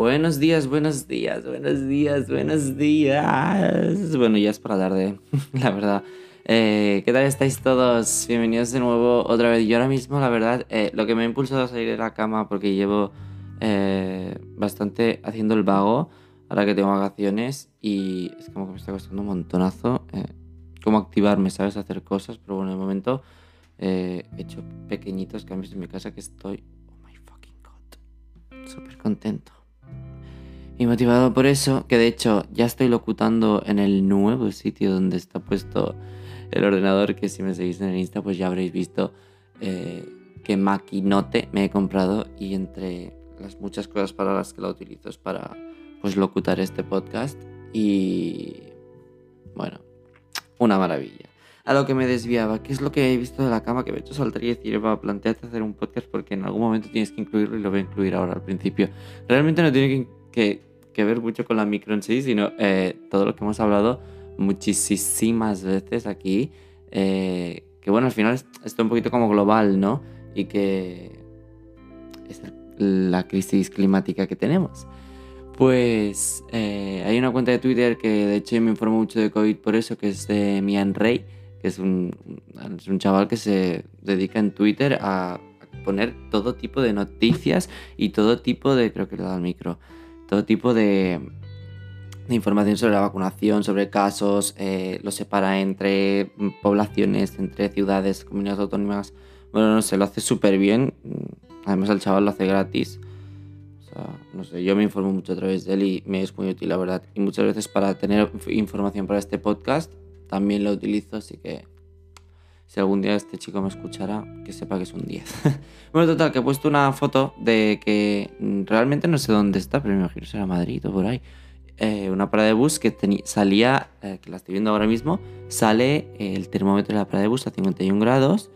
Buenos días, buenos días, buenos días, buenos días. Bueno, ya es para tarde, la verdad. Eh, ¿Qué tal estáis todos? Bienvenidos de nuevo otra vez. Yo ahora mismo, la verdad, eh, lo que me ha impulsado a salir de la cama porque llevo eh, bastante haciendo el vago ahora que tengo vacaciones y es como que me está costando un montonazo cómo activarme, ¿sabes? Hacer cosas, pero bueno, de momento he hecho pequeñitos cambios en mi casa que estoy, oh my fucking god, súper contento. Y motivado por eso, que de hecho ya estoy locutando en el nuevo sitio donde está puesto el ordenador, que si me seguís en el Insta pues ya habréis visto eh, qué maquinote me he comprado y entre las muchas cosas para las que la utilizo es para pues locutar este podcast y bueno, una maravilla. A lo que me desviaba, ¿qué es lo que he visto de la cama que me he hecho saltar y decir, va, planteate hacer un podcast porque en algún momento tienes que incluirlo y lo voy a incluir ahora al principio. Realmente no tiene que que ver mucho con la micro en sí, sino eh, todo lo que hemos hablado muchísimas veces aquí. Eh, que bueno, al final es un poquito como global, ¿no? Y que es la crisis climática que tenemos. Pues eh, hay una cuenta de Twitter que de hecho me informo mucho de COVID por eso, que es de Mian Rey, que es un, es un chaval que se dedica en Twitter a poner todo tipo de noticias y todo tipo de, creo que le da el micro, todo tipo de, información sobre la vacunación, sobre casos, eh, lo separa entre poblaciones, entre ciudades, comunidades autónomas. Bueno, no sé, lo hace súper bien. Además, el chaval lo hace gratis. O sea, no sé, yo me informo mucho a través de él y me es muy útil, la verdad. Y muchas veces para tener información para este podcast también lo utilizo, así que si algún día este chico me escuchara, que sepa que es un 10. bueno, total, que he puesto una foto de que realmente no sé dónde está, pero me imagino será Madrid o por ahí. Eh, una parada de bus que salía, eh, que la estoy viendo ahora mismo, sale el termómetro de la parada de bus a 51 grados.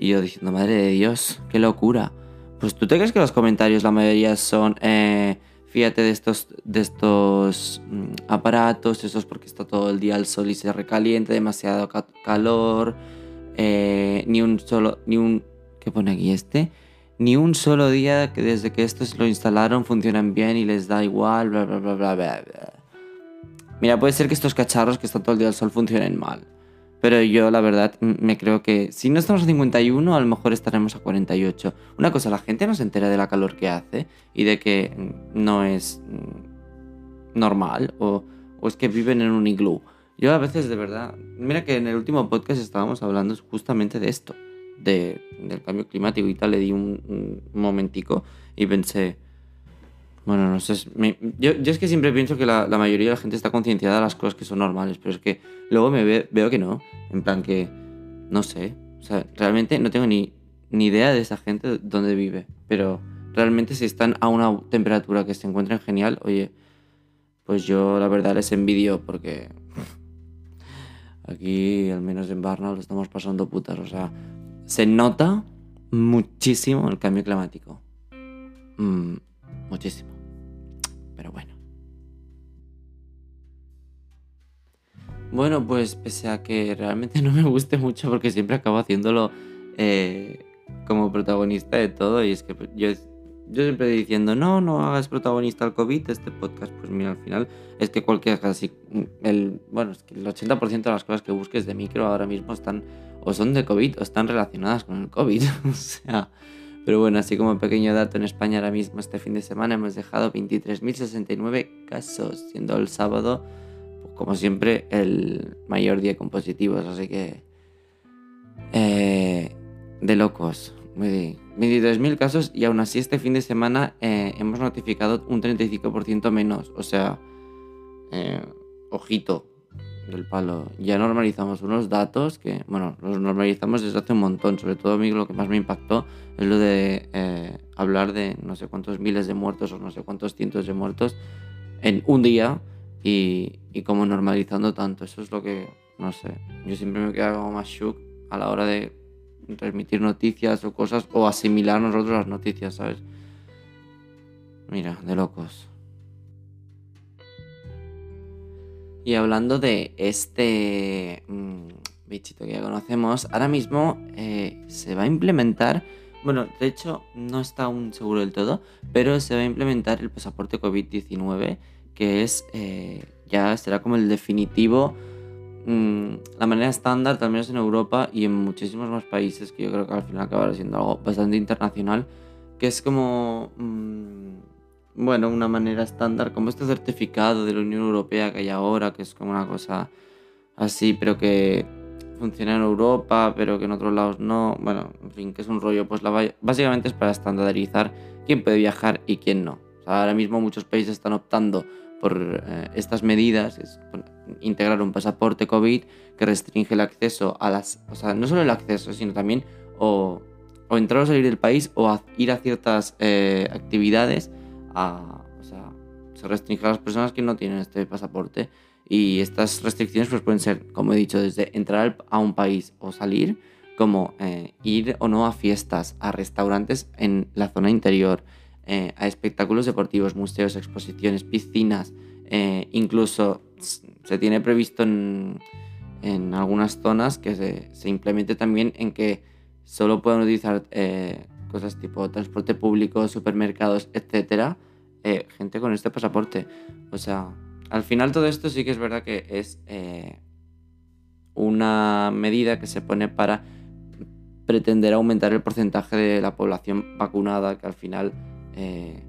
Y yo diciendo, madre de Dios, qué locura. Pues tú te crees que los comentarios, la mayoría son, eh, fíjate de estos, de estos mm, aparatos, eso es porque está todo el día al sol y se recalienta, demasiado calor eh, ni un solo, ni un, ¿qué pone aquí este? Ni un solo día que desde que estos lo instalaron funcionan bien y les da igual, bla, bla, bla, bla, bla. Mira, puede ser que estos cacharros que están todo el día al sol funcionen mal. Pero yo, la verdad, me creo que si no estamos a 51, a lo mejor estaremos a 48. Una cosa, la gente no se entera de la calor que hace y de que no es normal o, o es que viven en un iglú. Yo a veces de verdad, mira que en el último podcast estábamos hablando justamente de esto, de, del cambio climático y tal, le di un, momentico y pensé, bueno, no sé, yo, es que siempre pienso que la, mayoría de la gente está concienciada de las cosas que son normales, pero es que luego me veo que no, en plan que, no sé, o sea, realmente no tengo ni, ni idea de esa gente dónde vive, pero realmente si están a una temperatura que se encuentren genial, oye, pues yo la verdad les envidio porque Aquí, al menos en Barna, lo estamos pasando putas. O sea, se nota muchísimo el cambio climático. Mm, muchísimo. Pero bueno. Bueno, pues pese a que realmente no me guste mucho porque siempre acabo haciéndolo eh, como protagonista de todo y es que yo yo siempre diciendo, no, no hagas protagonista al COVID, este podcast, pues mira, al final es que cualquier, casi, el, bueno, es que el 80% de las cosas que busques de micro ahora mismo están, o son de COVID, o están relacionadas con el COVID, o sea, pero bueno, así como pequeño dato, en España ahora mismo, este fin de semana, hemos dejado 23.069 casos, siendo el sábado, pues, como siempre, el mayor día con positivos, así que... Eh, de locos, 23.000 casos y aún así este fin de semana eh, hemos notificado un 35% menos. O sea, eh, ojito del palo. Ya normalizamos unos datos que, bueno, los normalizamos desde hace un montón. Sobre todo a mí lo que más me impactó es lo de eh, hablar de no sé cuántos miles de muertos o no sé cuántos cientos de muertos en un día y, y como normalizando tanto. Eso es lo que, no sé, yo siempre me quedo como más shook a la hora de transmitir noticias o cosas o asimilar nosotros las noticias, ¿sabes? Mira, de locos. Y hablando de este mm, bichito que ya conocemos, ahora mismo eh, se va a implementar bueno, de hecho no está aún seguro del todo, pero se va a implementar el pasaporte COVID-19, que es, eh, ya será como el definitivo, mm, la manera estándar, al menos en Europa y en muchísimos más países, que yo creo que al final acabará siendo algo bastante internacional, que es como, mm, bueno, una manera estándar, como este certificado de la Unión Europea que hay ahora, que es como una cosa así, pero que funciona en Europa, pero que en otros lados no. Bueno, en fin, que es un rollo. Pues la, básicamente es para estandarizar quién puede viajar y quién no. ahora mismo muchos países están optando por eh, estas medidas, integrar un pasaporte COVID que restringe el acceso a las, o sea, no solo el acceso, sino también o, o entrar o salir del país o ir a ciertas eh, actividades, a, o sea, se restringe a las personas que no tienen este pasaporte. Y estas restricciones pues, pueden ser, como he dicho, desde entrar a un país o salir, como eh, ir o no a fiestas, a restaurantes en la zona interior, eh, a espectáculos deportivos, museos, exposiciones, piscinas, incluso se tiene previsto en, algunas zonas que se, se, implemente también en que solo puedan utilizar cosas tipo transporte público, supermercados, etcétera, gente con este pasaporte. O sea, al final todo esto sí que es verdad que es eh, una medida que se pone para pretender aumentar el porcentaje de la población vacunada, que al final eh,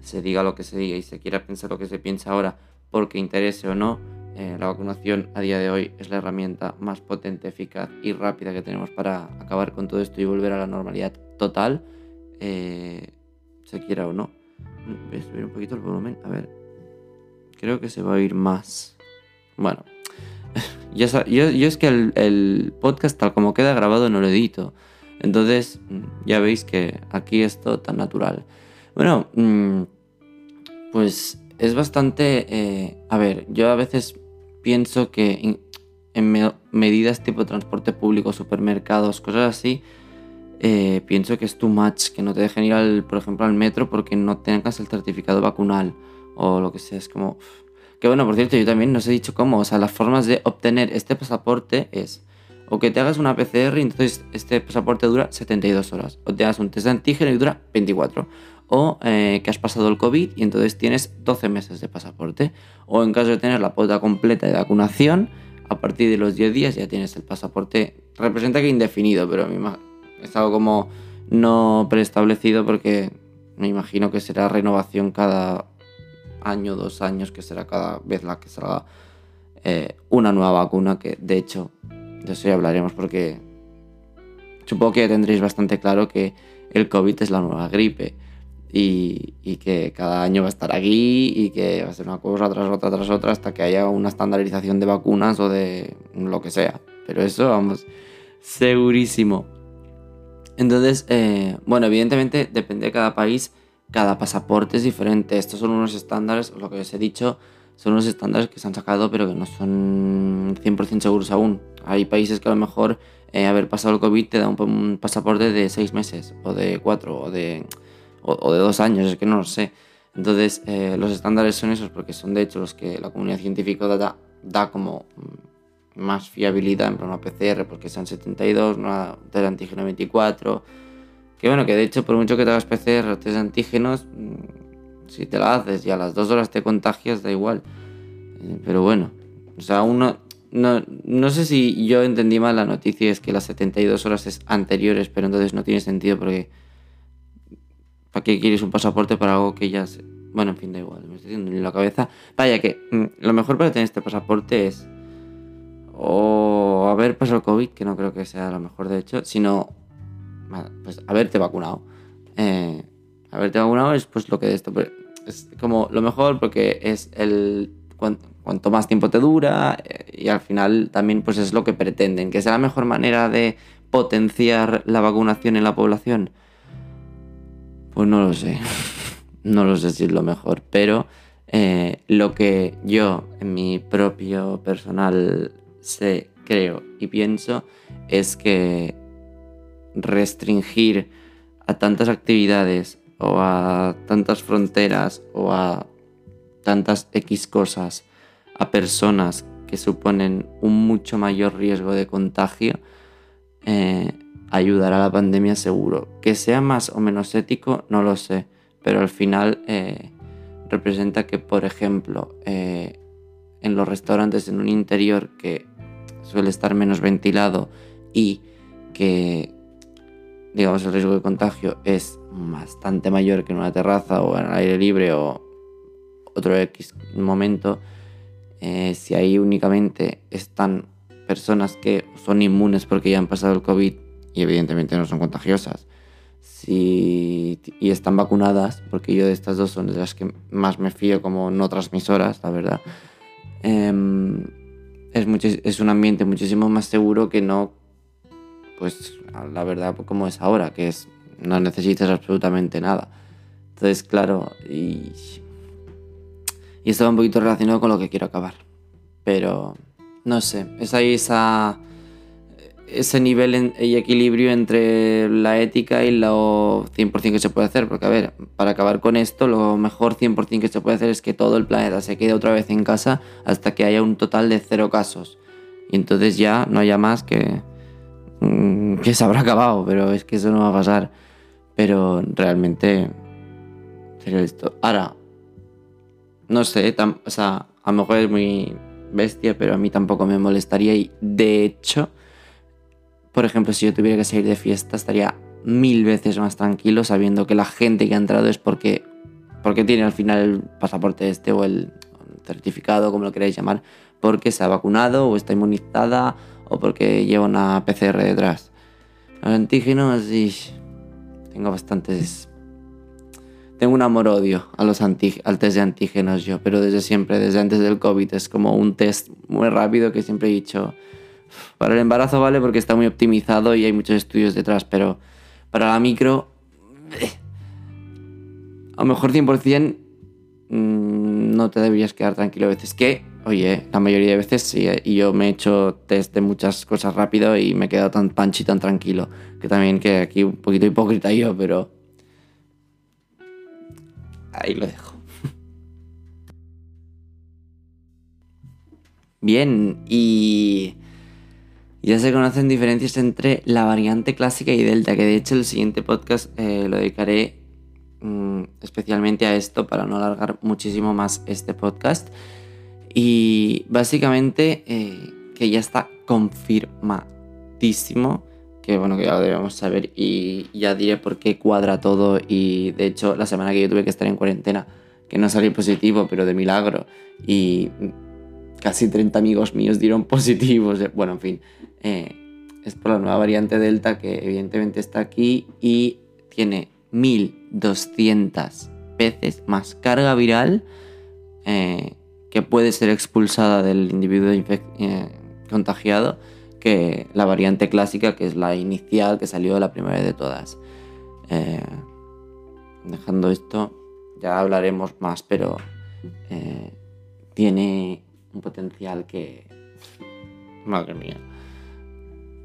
se diga lo que se diga y se quiera pensar lo que se piensa ahora, porque interese o no, eh, la vacunación a día de hoy es la herramienta más potente, eficaz y rápida que tenemos para acabar con todo esto y volver a la normalidad total, se quiera o no. Voy a subir un poquito el volumen, a ver, Creo que se va a oír más. Bueno, yo, es que el, podcast tal como queda grabado no lo edito. Entonces, ya veis que aquí es todo tan natural. Bueno, mm, pues es bastante... Eh, a ver, yo a veces pienso que en, medidas tipo transporte público, supermercados, cosas así, eh, pienso que es too much, que no te dejen ir, al, por ejemplo, al metro porque no tengas el certificado vacunal o lo que sea. Es como. Que bueno, por cierto, yo también no os he dicho cómo. O sea, las formas de obtener este pasaporte es o que te hagas una PCR y entonces este pasaporte dura 72 horas. O te hagas un test de antígeno y dura 24. O eh, que has pasado el COVID y entonces tienes 12 meses de pasaporte. O en caso de tener la cuota completa de vacunación, a partir de los 10 días ya tienes el pasaporte. Representa que indefinido, pero es algo como no preestablecido porque me imagino que será renovación cada año, dos años, que será cada vez la que salga eh, una nueva vacuna, que de hecho de eso ya hablaremos porque supongo que tendréis bastante claro que el COVID es la nueva gripe y, y, que cada año va a estar aquí y que va a ser una cosa tras otra tras otra hasta que haya una estandarización de vacunas o de lo que sea. Pero eso, vamos, segurísimo. Entonces, eh, bueno, evidentemente depende de cada país cada pasaporte es diferente. Estos son unos estándares, lo que os he dicho, son unos estándares que se han sacado pero que no son 100% seguros aún. Hay países que a lo mejor eh, haber pasado el COVID te da un, pasaporte de 6 meses o de 4 o de, o, de 2 años, es que no lo sé. Entonces eh, los estándares son esos porque son de hecho los que la comunidad científica da, da como mm, más fiabilidad en una PCR porque sean 72, una de antígeno 24 que bueno, que de hecho, por mucho que te hagas PCR o test antígenos, mm, si te la haces y a las dos horas te contagias, da igual. Eh, pero bueno, o sea, uno. No, no sé si yo entendí mal la noticia, es que las 72 horas es anteriores, pero entonces no tiene sentido porque. ¿Para qué quieres un pasaporte para algo que ya se... Bueno, en fin, da igual, me estoy haciendo en la cabeza. Vaya, que mm, lo mejor para tener este pasaporte es. O haber pasado el COVID, que no creo que sea lo mejor de hecho, sino pues haberte vacunado. Eh, haberte vacunado es pues lo que de esto es como lo mejor porque es el cuanto, más tiempo te dura eh, y al final también pues es lo que pretenden, que sea la mejor manera de potenciar la vacunación en la población. Pues no lo sé, no lo sé si es lo mejor, pero eh, lo que yo en mi propio personal sé, creo y pienso es que restringir a tantas actividades o a tantas fronteras o a tantas X cosas a personas que suponen un mucho mayor riesgo de contagio, eh, ayudar a la pandemia seguro. Que sea más o menos ético, no lo sé, pero al final eh, representa que, por ejemplo, eh, en los restaurantes en un interior que suele estar menos ventilado y que, digamos, el riesgo de contagio es bastante mayor que en una terraza o en el aire libre o otro X momento, eh, si ahí únicamente están personas que son inmunes porque ya han pasado el COVID y evidentemente no son contagiosas, si, y están vacunadas, porque yo de estas dos son de las que más me fío como no transmisoras, la verdad, em, es, es un ambiente muchísimo más seguro que no, pues la verdad como es ahora, que es no necesitas absolutamente nada. Entonces, claro, y, y esto va un poquito relacionado con lo que quiero acabar. Pero, no sé, es ahí esa ese nivel y equilibrio entre la ética y lo 100% que se puede hacer. Porque, a ver, para acabar con esto, lo mejor 100% que se puede hacer es que todo el planeta se quede otra vez en casa hasta que haya un total de cero casos. Y entonces ya no haya más que. Mm, que se habrá acabado, pero es que eso no va a pasar. Pero realmente. Sería esto. Ahora. No sé, o sea, a lo mejor es muy bestia, pero a mí tampoco me molestaría. Y de hecho por ejemplo, si yo tuviera que salir de fiesta, estaría mil veces más tranquilo sabiendo que la gente que ha entrado es porque, porque tiene al final el pasaporte este o el certificado, como lo queráis llamar, porque se ha vacunado o está inmunizada o porque lleva una PCR detrás. Los antígenos, y tengo bastantes... Tengo un amor-odio a los al test de antígenos yo, pero desde siempre, desde antes del COVID, es como un test muy rápido que siempre he dicho para el embarazo vale porque está muy optimizado y hay muchos estudios detrás, pero para la micro, eh, a lo mejor 100% mm, no te deberías quedar tranquilo a veces. Que, oye, la mayoría de veces sí, eh, y yo me he hecho test de muchas cosas rápido y me he quedado tan panchi, tan tranquilo. Que también que aquí un poquito hipócrita yo, pero... Ahí lo dejo. Bien, y ya se conocen diferencias entre la variante clásica y delta, que de hecho el siguiente podcast eh, lo dedicaré mm, especialmente a esto para no alargar muchísimo más este podcast. Y básicamente eh, que ya está confirmadísimo, que bueno, que ya lo debemos saber y ya diré por qué cuadra todo y de hecho la semana que yo tuve que estar en cuarentena, que no salí positivo, pero de milagro, y casi 30 amigos míos dieron positivos, bueno, en fin, eh, es por la nueva variante Delta que evidentemente está aquí y tiene 1200 veces más carga viral eh, que puede ser expulsada del individuo eh, contagiado que la variante clásica, que es la inicial que salió la primera de todas. dejando esto, ya hablaremos más, pero tiene un potencial que... Madre mía.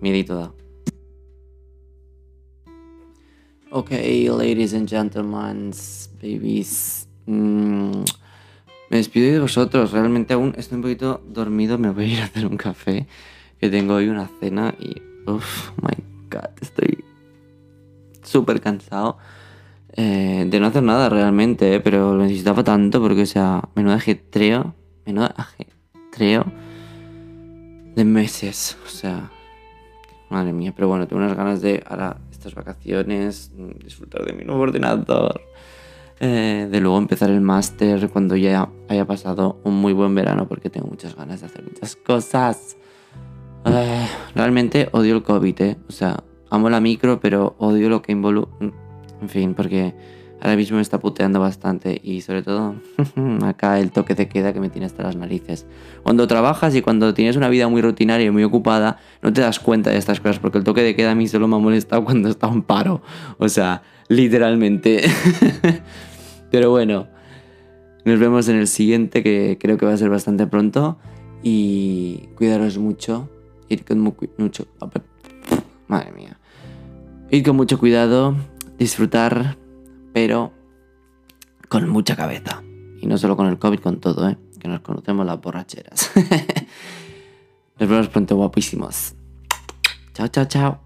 Miedito da. Ok, ladies and gentlemen, babies. Mm, me despido de vosotros. Realmente aún estoy un poquito dormido. Me voy a ir a hacer un café. Tengo hoy una cena y. Uff, my god, estoy súper cansado. Eh, de no hacer nada realmente, eh, pero lo necesitaba tanto porque, o sea, menudo ajetreo. Menudo ajetreo de meses. O sea, Madre mía, pero bueno, tengo unas ganas de ahora estas vacaciones, mm, disfrutar de mi nuevo ordenador, eh, de luego empezar el máster cuando ya haya pasado un muy buen verano porque tengo muchas ganas de hacer muchas cosas. Eh, realmente odio el COVID, ¿eh? O sea, amo la micro, pero odio lo que involucra... En fin, porque ahora mismo me está puteando bastante y sobre todo acá el toque de queda que me tiene hasta las narices. Cuando trabajas y cuando tienes una vida muy rutinaria y muy ocupada, no te das cuenta de estas cosas porque el toque de queda a mí solo me ha molestado cuando estaba en paro. O sea, literalmente. Pero bueno, nos vemos en el siguiente que creo que va a ser bastante pronto y cuidaros mucho. Ir con mucho... Madre mía. Ir con mucho cuidado, disfrutar pero con mucha cabeza. Y no solo con el COVID, con todo, ¿eh? Que nos conocemos las borracheras. nos vemos pronto, guapísimos. Chao, chao, chao.